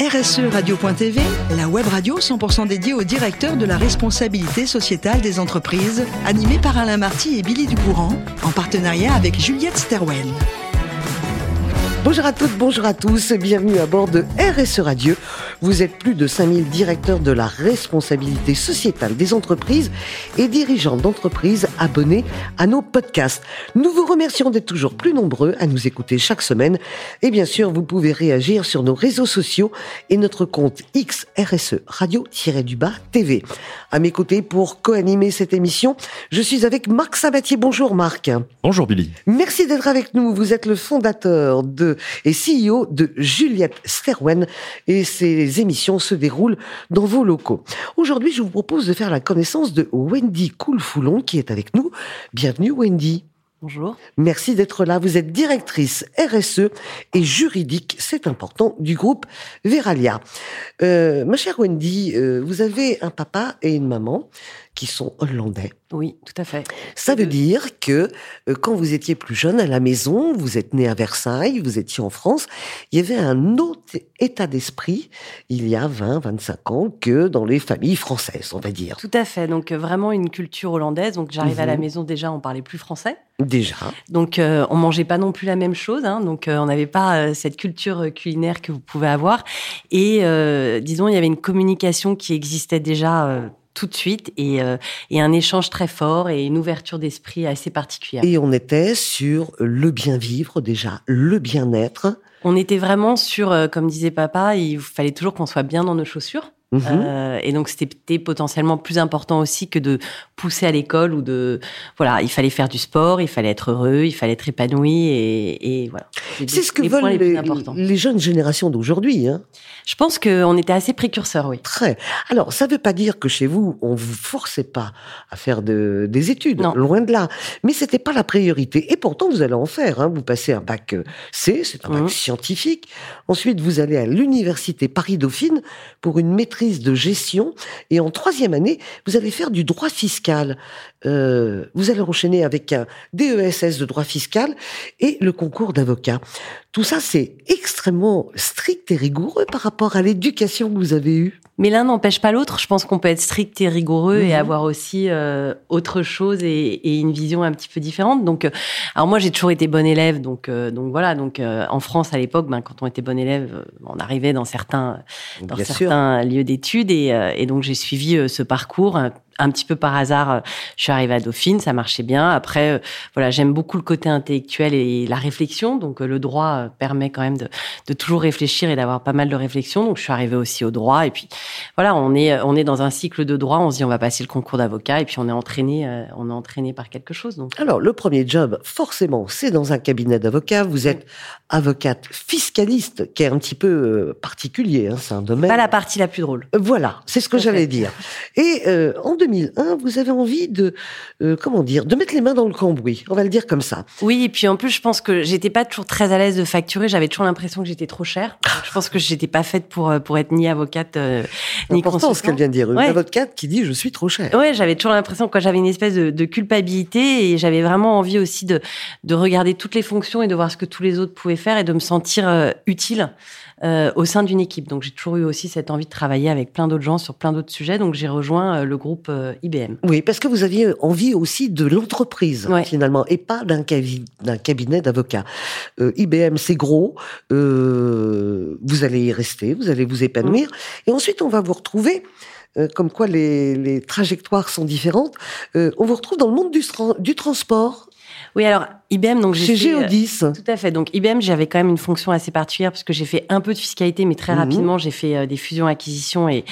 RSE Radio.tv, la web radio 100% dédiée au directeur de la responsabilité sociétale des entreprises, animée par Alain Marty et Billy Ducourant, en partenariat avec Juliette Sterwen. Bonjour à toutes, bonjour à tous, bienvenue à bord de RSE Radio. Vous êtes plus de 5000 directeurs de la responsabilité sociétale des entreprises et dirigeants d'entreprises abonnés à nos podcasts. Nous vous remercions d'être toujours plus nombreux à nous écouter chaque semaine et bien sûr, vous pouvez réagir sur nos réseaux sociaux et notre compte XRSE Radio-du-Bas TV. À mes côtés pour co-animer cette émission, je suis avec Marc Sabatier. Bonjour Marc. Bonjour Billy. Merci d'être avec nous. Vous êtes le fondateur de et CEO de Juliette Sterwen et ses émissions se déroulent dans vos locaux. Aujourd'hui, je vous propose de faire la connaissance de Wendy Coulfoulon qui est avec nous. Bienvenue Wendy. Bonjour. Merci d'être là. Vous êtes directrice RSE et juridique, c'est important, du groupe Veralia. Euh, ma chère Wendy, euh, vous avez un papa et une maman qui sont hollandais. Oui, tout à fait. Ça veut dire que euh, quand vous étiez plus jeune à la maison, vous êtes né à Versailles, vous étiez en France, il y avait un autre état d'esprit il y a 20, 25 ans que dans les familles françaises, on va dire. Tout à fait. Donc euh, vraiment une culture hollandaise. Donc j'arrive à la Mhm. maison déjà, on parlait plus français. Déjà. Donc euh, on mangeait pas non plus la même chose. Hein. Donc euh, on n'avait pas cette culture culinaire que vous pouvez avoir. Et disons, il y avait une communication qui existait déjà. Tout de suite et, euh, et un échange très fort et une ouverture d'esprit assez particulière. Et on était sur le bien vivre déjà, le bien-être. On était vraiment sur, euh, comme disait papa, il fallait toujours qu'on soit bien dans nos chaussures. Mhm. Euh, et donc c'était potentiellement plus important aussi que de pousser à l'école ou de voilà il fallait faire du sport il fallait être heureux il fallait être épanoui et, et voilà C'est ce que les veulent les jeunes générations d'aujourd'hui. Hein. je pense qu'on était assez précurseurs oui Très. Alors, ça ne veut pas dire que chez vous, on vous forçait pas à faire de, des études, Non. loin de là. Mais c'était pas la priorité. Et pourtant, vous allez en faire. Hein. Vous passez un bac euh, C, c'est un bac Mhm. scientifique. Ensuite, vous allez à l'université Paris-Dauphine pour une maîtrise de gestion. Et en troisième année, vous allez faire du droit fiscal. Euh, vous allez enchaîner avec un DESS de droit fiscal et le concours d'avocat. Tout ça, c'est extrêmement strict et rigoureux par rapport à l'éducation que vous avez eue. mais l'un n'empêche pas l'autre je pense qu'on peut être strict et rigoureux Mhm. et avoir aussi euh, autre chose et, et une vision un petit peu différente donc euh, alors moi j'ai toujours été bonne élève donc euh, donc voilà donc en France à l'époque ben quand on était bon élève on arrivait dans certains dans Bien sûr. certains lieux d'études et, euh, et donc j'ai suivi euh, ce parcours un, petit peu par hasard. euh, Je suis arrivée à Dauphine, ça marchait bien. Après, euh, voilà, j'aime beaucoup le côté intellectuel et la réflexion. Donc euh, le droit permet quand même de, de toujours réfléchir et d'avoir pas mal de réflexion. Donc je suis arrivée aussi au droit et puis voilà, on est on est dans un cycle de droit. On se dit on va passer le concours d'avocat et puis on est entraîné on est entraîné par quelque chose. Donc Alors, le premier job, forcément, c'est dans un cabinet d'avocats. Vous êtes avocate fiscaliste, qui est un petit peu particulier. Hein, c'est un domaine. pas la partie la plus drôle. Voilà, c'est ce que j'allais dire. Et euh, en 2001, vous avez envie de, euh, comment dire, de mettre les mains dans le cambouis. On va le dire comme ça. Oui, et puis en plus, je pense que j'étais pas toujours très à l'aise de facturer. J'avais toujours l'impression que j'étais trop chère. Donc, je pense que j'étais pas faite pour euh, pour être ni avocate euh, ni important ce consultante. qu'elle vient de dire. Une Ouais. avocate qui dit je suis trop cher. Ouais, j'avais toujours l'impression que j'avais une espèce de, de culpabilité et j'avais vraiment envie aussi de de regarder toutes les fonctions et de voir ce que tous les autres pouvaient faire et de me sentir euh, utile euh, au sein d'une équipe. Donc j'ai toujours eu aussi cette envie de travailler avec plein d'autres gens sur plein d'autres sujets. Donc j'ai rejoint le groupe euh, IBM. Oui, parce que vous aviez envie aussi de l'entreprise, Ouais. finalement, et pas d'un cabi- d'un cabinet d'avocats. Euh, IBM, c'est gros, euh, vous allez y rester, vous allez vous épanouir, Mm. et ensuite on va vous retrouver, comme quoi les, les trajectoires sont différentes, euh, on vous retrouve dans le monde du transport, Oui, alors IBM, donc j'ai chez euh. Tout à fait. Donc IBM, j'avais quand même une fonction assez particulière parce que j'ai fait un peu de fiscalité, mais très Mhm. rapidement, j'ai fait euh, des fusions-acquisitions et,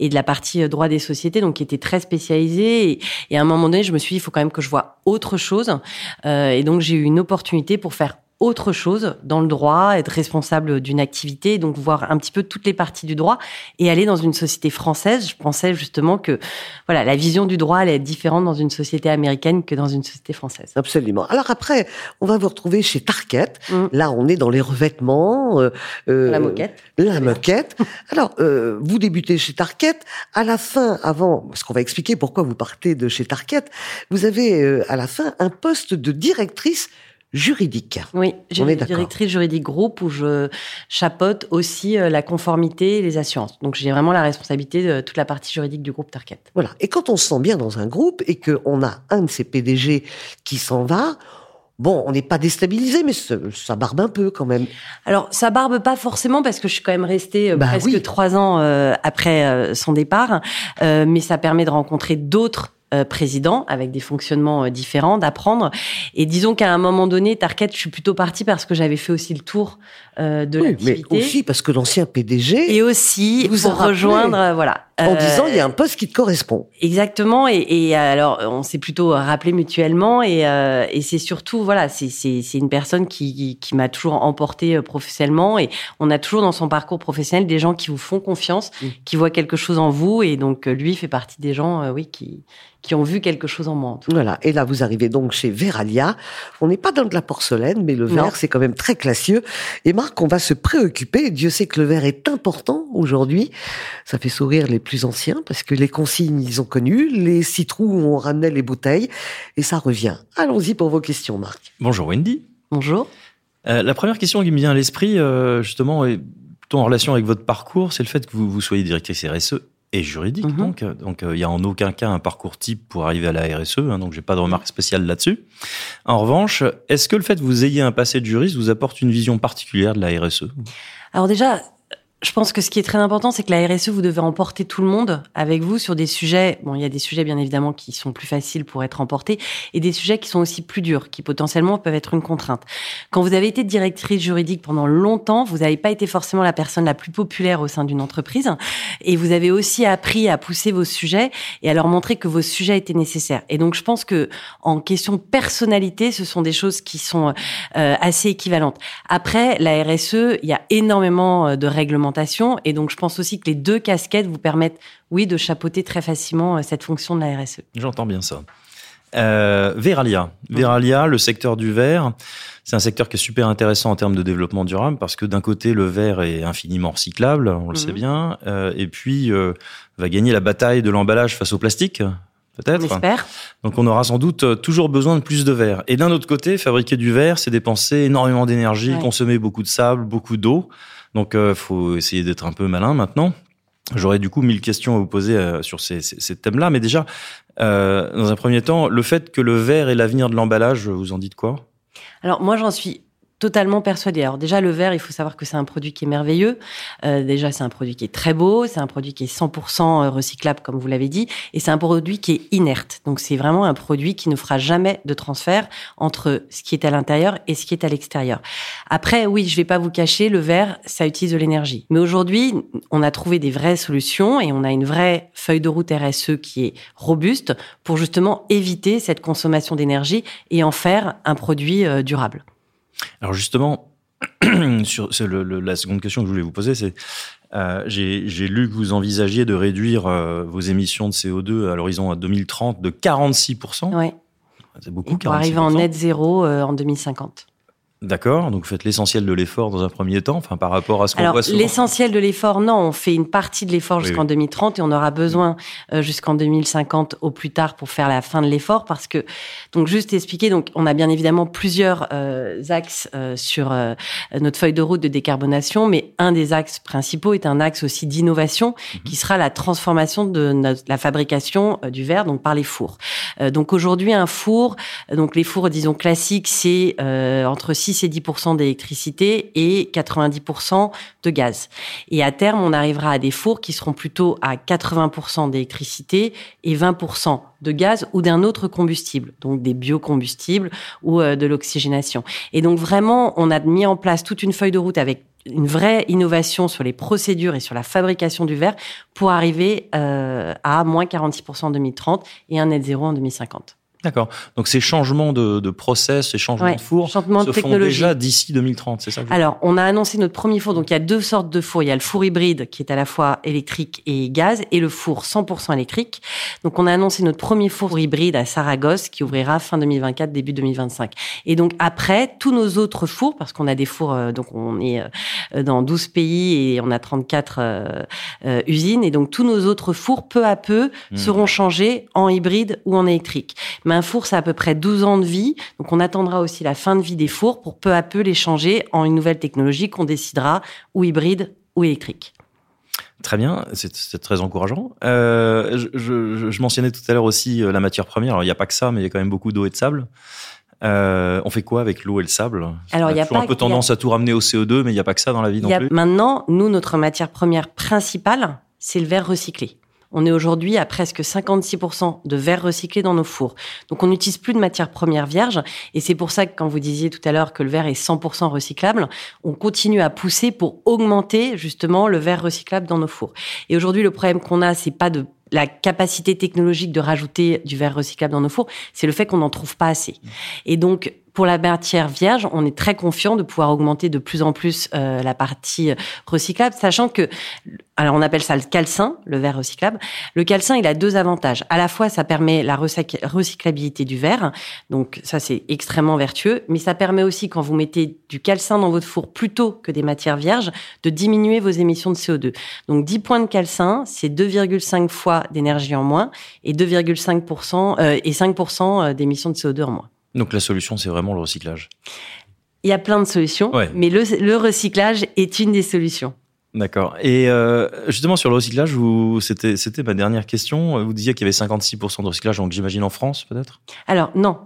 et de la partie euh, droit des sociétés, donc qui était très spécialisée. Et, et à un moment donné, je me suis dit, il faut quand même que je vois autre chose. Euh, et donc j'ai eu une opportunité pour faire autre chose dans le droit, être responsable d'une activité, donc voir un petit peu toutes les parties du droit et aller dans une société française. Je pensais justement que voilà, la vision du droit allait être différente dans une société américaine que dans une société française. Absolument. Alors après, on va vous retrouver chez Target. Mhm. Là, on est dans les revêtements. euh, euh, La moquette. La moquette. Alors, euh, vous débutez chez Target. À la fin, avant, parce qu'on va expliquer pourquoi vous partez de chez Target, vous avez euh, à la fin un poste de directrice juridique. Oui, j'ai une directrice juridique groupe où je chapeaute aussi euh, la conformité et les assurances. Donc j'ai vraiment la responsabilité de toute la partie juridique du groupe Target. Voilà. Et quand on se sent bien dans un groupe et qu'on a un de ses PDG qui s'en va, bon, on n'est pas déstabilisé, mais ça, barbe un peu quand même. Alors ça barbe pas forcément parce que je suis quand même restée euh, Bah presque oui. trois ans euh, après euh, son départ, Euh, mais ça permet de rencontrer d'autres euh, présidents avec des fonctionnements euh, différents, d'apprendre. Et disons qu'à un moment donné, Target, je suis plutôt partie parce que j'avais fait aussi le tour euh, de Oui, mais l'activité. aussi parce que l'ancien PDG, Et aussi Vous pour rejoindre, euh, voilà. En Euh, disant il y a un poste qui te correspond. Exactement. Et, et alors, on s'est plutôt rappelé mutuellement. Et, euh, et c'est surtout, voilà, c'est une personne qui qui, qui m'a toujours emporté euh, professionnellement. Et on a toujours dans son parcours professionnel des gens qui vous font confiance, Mm. qui voient quelque chose en vous. Et donc, lui fait partie des gens, oui, qui qui ont vu quelque chose en moi. en tout cas. Voilà. Et là, vous arrivez donc chez Veralia. On n'est pas dans de la porcelaine, mais le verre, c'est quand même très classieux. Et Marc, on va se préoccuper. Dieu sait que le verre est important aujourd'hui. Ça fait sourire les plus anciens parce que les consignes, ils ont connu. Les citrous, on ramenait les bouteilles. Et ça revient. Allons-y pour vos questions, Marc. Bonjour Wendy. Bonjour. Euh, la première question qui me vient à l'esprit, euh, justement, est plutôt en relation avec votre parcours, c'est le fait que vous, vous soyez directrice RSE et juridique. Mhm. Donc, euh, donc euh, il y a en aucun cas un parcours type pour arriver à la RSE. Hein, donc, j'ai pas de remarque spéciale là-dessus. En revanche, est-ce que le fait que vous ayez un passé de juriste vous apporte une vision particulière de la RSE Alors déjà, je pense que ce qui est très important, c'est que la RSE, vous devez emporter tout le monde avec vous sur des sujets. Bon, il y a des sujets bien évidemment qui sont plus faciles pour être emportés et des sujets qui sont aussi plus durs, qui potentiellement peuvent être une contrainte. Quand vous avez été directrice juridique pendant longtemps, vous n'avez pas été forcément la personne la plus populaire au sein d'une entreprise et vous avez aussi appris à pousser vos sujets et à leur montrer que vos sujets étaient nécessaires. Et donc, je pense que en question personnalité, ce sont des choses qui sont euh, assez équivalentes. Après, la RSE, il y a énormément euh, de et donc je pense aussi que les deux casquettes vous permettent, oui, de chapeauter très facilement euh, cette fonction de la. RSE. J'entends bien ça. Euh, Veralia. Veralia, le secteur du verre, c'est un secteur qui est super intéressant en termes de développement durable parce que d'un côté, le verre est infiniment recyclable, on le Mhm. sait bien, euh, et puis euh, va gagner la bataille de l'emballage face au plastique, peut-être. Donc on aura sans doute toujours besoin de plus de verre. Et d'un autre côté, fabriquer du verre, c'est dépenser énormément d'énergie, Ouais. consommer beaucoup de sable, beaucoup d'eau. Donc euh, faut essayer d'être un peu malin maintenant. J'aurais du coup mille questions à vous poser euh, sur ces thèmes-là, mais déjà, euh, dans un premier temps, le fait que le verre est l'avenir de l'emballage, vous en dites quoi? Alors moi, j'en suis totalement persuadée. Alors déjà, le verre, il faut savoir que c'est un produit qui est merveilleux. Euh, déjà, c'est un produit qui est très beau, c'est un produit qui est 100% recyclable, comme vous l'avez dit, et c'est un produit qui est inerte. Donc c'est vraiment un produit qui ne fera jamais de transfert entre ce qui est à l'intérieur et ce qui est à l'extérieur. Après, oui, je vais pas vous cacher, le verre, ça utilise de l'énergie. Mais aujourd'hui, on a trouvé des vraies solutions et on a une vraie feuille de route RSE qui est robuste pour justement éviter cette consommation d'énergie et en faire un produit euh, durable. Alors justement, sur c'est le, le- la seconde question que je voulais vous poser, c'est euh, j'ai lu que vous envisagiez de réduire euh, vos émissions de CO2 à l'horizon à 2030 de 46%. Ouais. C'est beaucoup, Et pour arriver en 46%. net zéro euh, en 2050. D'accord, donc vous faites l'essentiel de l'effort dans un premier temps, enfin par rapport à ce qu'on voit souvent. l'essentiel de l'effort, non, on fait une partie de l'effort jusqu'en oui. 2030 et on aura besoin euh, jusqu'en 2050 au plus tard pour faire la fin de l'effort parce que donc juste expliquer donc on a bien évidemment plusieurs euh, axes euh, sur euh, notre feuille de route de décarbonation, mais un des axes principaux est un axe aussi d'innovation Mhm. qui sera la transformation de notre- la fabrication euh, du verre donc par les fours. Euh, donc aujourd'hui un four, donc les fours disons classiques, c'est euh, entre 6 et 10 d'électricité et 90 de gaz. Et à terme, on arrivera à des fours qui seront plutôt à 80 d'électricité et 20 de gaz ou d'un autre combustible, donc des biocombustibles ou euh, de l'oxygénation. Et donc vraiment, on a mis en place toute une feuille de route avec une vraie innovation sur les procédures et sur la fabrication du verre pour arriver euh, à moins 46% en 2030 et un net zéro en 2050. D'accord. Donc ces changements de, de process, ces changements Ouais, de four de se font déjà d'ici 2030, c'est ça que Alors, on a annoncé notre premier four. Donc, il y a deux sortes de fours. Il y a le four hybride qui est à la fois électrique et gaz et le four 100% électrique. Donc, on a annoncé notre premier four hybride à Saragosse qui ouvrira fin 2024, début 2025. Et donc, après, tous nos autres fours, parce qu'on a des fours, euh, donc on est euh, dans 12 pays et on a 34 euh, euh, usines. Et donc, tous nos autres fours, peu à peu, Hmm. seront changés en hybride ou en électrique. Mais un four, ça a à peu près 12 ans de vie. Donc, on attendra aussi la fin de vie des fours pour peu à peu les changer en une nouvelle technologie qu'on décidera ou hybride ou électrique. Très bien, c'est très encourageant. Euh, je, je, je, mentionnais tout à l'heure aussi euh, la matière première. Alors, il n'y a pas que ça, mais il y a quand même beaucoup d'eau et de sable. Euh, on fait quoi avec l'eau et le sable? Alors, il y a toujours pas, un peu tendance à tout ramener au CO2, mais il n'y a pas que ça dans la vie non y a, plus. Maintenant, nous, notre matière première principale, c'est le verre recyclé. On est aujourd'hui à presque 56% de verre recyclé dans nos fours. Donc on n'utilise plus de matière première vierge et c'est pour ça que quand vous disiez tout à l'heure que le verre est 100% recyclable, on continue à pousser pour augmenter justement le verre recyclable dans nos fours. Et aujourd'hui le problème qu'on a c'est pas de la capacité technologique de rajouter du verre recyclable dans nos fours, c'est le fait qu'on n'en trouve pas assez. Et donc, pour la matière vierge, on est très confiant de pouvoir augmenter de plus en plus euh, la partie recyclable, sachant que, alors on appelle ça le calcin, le verre recyclable. Le calcin, il a deux avantages. À la fois, ça permet la recyclabilité du verre, donc ça c'est extrêmement vertueux, mais ça permet aussi, quand vous mettez du calcin dans votre four plutôt que des matières vierges, de diminuer vos émissions de CO2. Donc 10 points de calcin, c'est 2,5 fois d'énergie en moins et 2,5% euh, et 5% d'émissions de CO2 en moins. Donc la solution, c'est vraiment le recyclage. Il y a plein de solutions, Ouais. mais le, le recyclage est une des solutions. D'accord. Et euh, justement sur le recyclage, c'était, c'était ma dernière question. Vous disiez qu'il y avait 56% de recyclage, donc j'imagine en France peut-être? Alors non,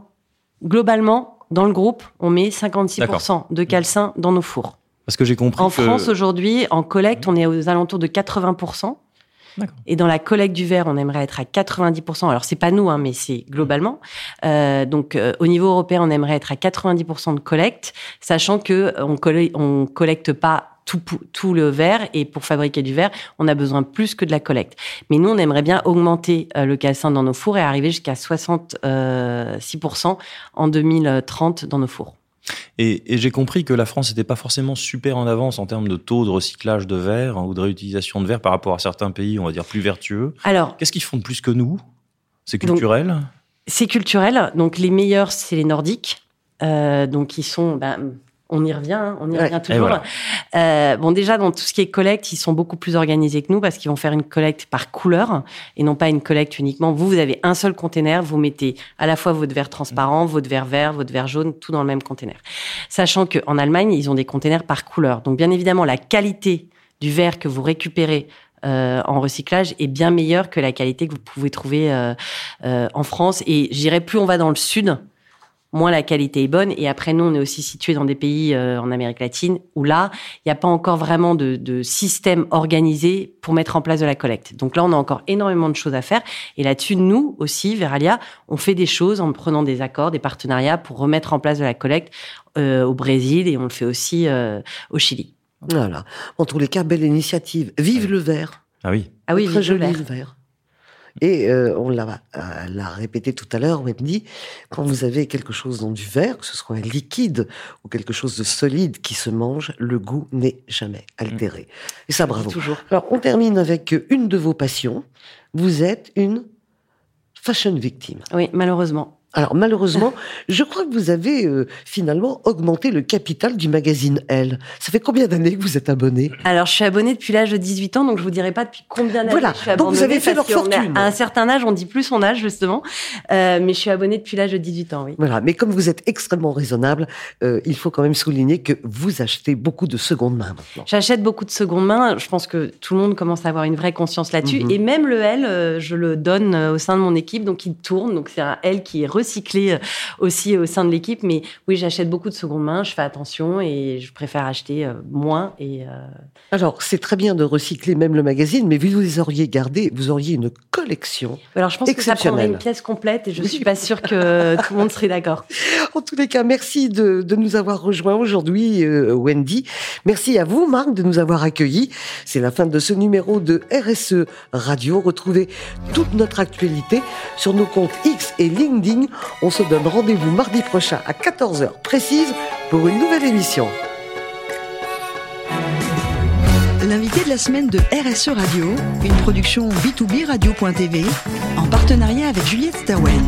globalement, dans le groupe, on met 56% de calcin dans nos fours. Parce que j'ai compris En que France, aujourd'hui, en collecte, on est aux alentours de 80%. Et dans la collecte du verre, on aimerait être à 90%. Alors c'est pas nous, hein, mais c'est globalement. Euh, donc euh, au niveau européen, on aimerait être à 90% de collecte, sachant que euh, on, colle- on collecte pas tout, tout le verre et pour fabriquer du verre, on a besoin plus que de la collecte. Mais nous, on aimerait bien augmenter euh, le calcin dans nos fours et arriver jusqu'à 66% en 2030 dans nos fours. Et, et j'ai compris que la France n'était pas forcément super en avance en termes de taux de recyclage de verre hein, ou de réutilisation de verre par rapport à certains pays, on va dire, plus vertueux. Alors, Qu'est-ce qu'ils font de plus que nous? C'est culturel? C'est culturel. Donc les meilleurs, c'est les Nordiques. Euh, donc ils sont, ben, on y revient, hein, on y Ouais. revient toujours. voilà. Euh, bon déjà dans tout ce qui est collecte, ils sont beaucoup plus organisés que nous parce qu'ils vont faire une collecte par couleur et non pas une collecte uniquement. Vous, vous avez un seul container, vous mettez à la fois votre verre transparent, votre verre vert, votre verre jaune, tout dans le même container. Sachant que en Allemagne, ils ont des containers par couleur. Donc bien évidemment, la qualité du verre que vous récupérez euh, en recyclage est bien meilleure que la qualité que vous pouvez trouver euh, euh, en France. Et je dirais plus on va dans le sud, moins la qualité est bonne. Et après, nous, on est aussi situé dans des pays euh, en Amérique latine où là, il n'y a pas encore vraiment de, de système organisé pour mettre en place de la collecte. Donc là, on a encore énormément de choses à faire. Et là-dessus, nous aussi, Veralia, on fait des choses en prenant des accords, des partenariats pour remettre en place de la collecte euh, au Brésil et on le fait aussi euh, au Chili. Voilà. En tous les cas, belle initiative. Vive le verre. Ah oui. Ah oui, Très vive le joli verre. le verre. Et euh, on l'a, euh, l'a répété tout à l'heure, Wendy, quand vous avez quelque chose dans du verre, que ce soit un liquide ou quelque chose de solide qui se mange, le goût n'est jamais altéré. Et ça, bravo. Toujours. Alors, on termine avec une de vos passions. Vous êtes une fashion victime. Oui, malheureusement. Alors, malheureusement, je crois que vous avez euh, finalement augmenté le capital du magazine Elle. Ça fait combien d'années que vous êtes abonné? Alors, je suis abonnée depuis l'âge de 18 ans, donc je vous dirai pas depuis combien d'années Voilà. je suis Donc, vous avez fait leur fortune. À un certain âge, on dit plus son âge, justement. Euh, mais je suis abonnée depuis l'âge de 18 ans, oui. Voilà, mais comme vous êtes extrêmement raisonnable, euh, il faut quand même souligner que vous achetez beaucoup de seconde main maintenant. J'achète beaucoup de seconde main. Je pense que tout le monde commence à avoir une vraie conscience là-dessus. Mhm. Et même le L, euh, je le donne euh, au sein de mon équipe, donc il tourne. Donc c'est un L qui est recyclé euh, aussi au sein de l'équipe. Mais oui, j'achète beaucoup de seconde main. Je fais attention et je préfère acheter euh, moins. Et euh, Alors, c'est très bien de recycler même le magazine, mais vu que vous les auriez gardés, vous auriez une collection. alors je pense que ça prendrait une pièce complète et je Oui. suis pas sûre que tout le monde serait d'accord. En tous les cas, merci de, de nous avoir rejoints aujourd'hui, euh, Wendy. Merci à vous, Marc, de nous avoir accueillis. C'est la fin de ce numéro de RSE Radio. Retrouvez toute notre actualité sur nos comptes X et LinkedIn. On se donne rendez-vous mardi prochain à 14h précise pour une nouvelle émission. L'invité de la semaine de RSE Radio, une production B2B Radio.tv en partenariat avec Juliette Stawen.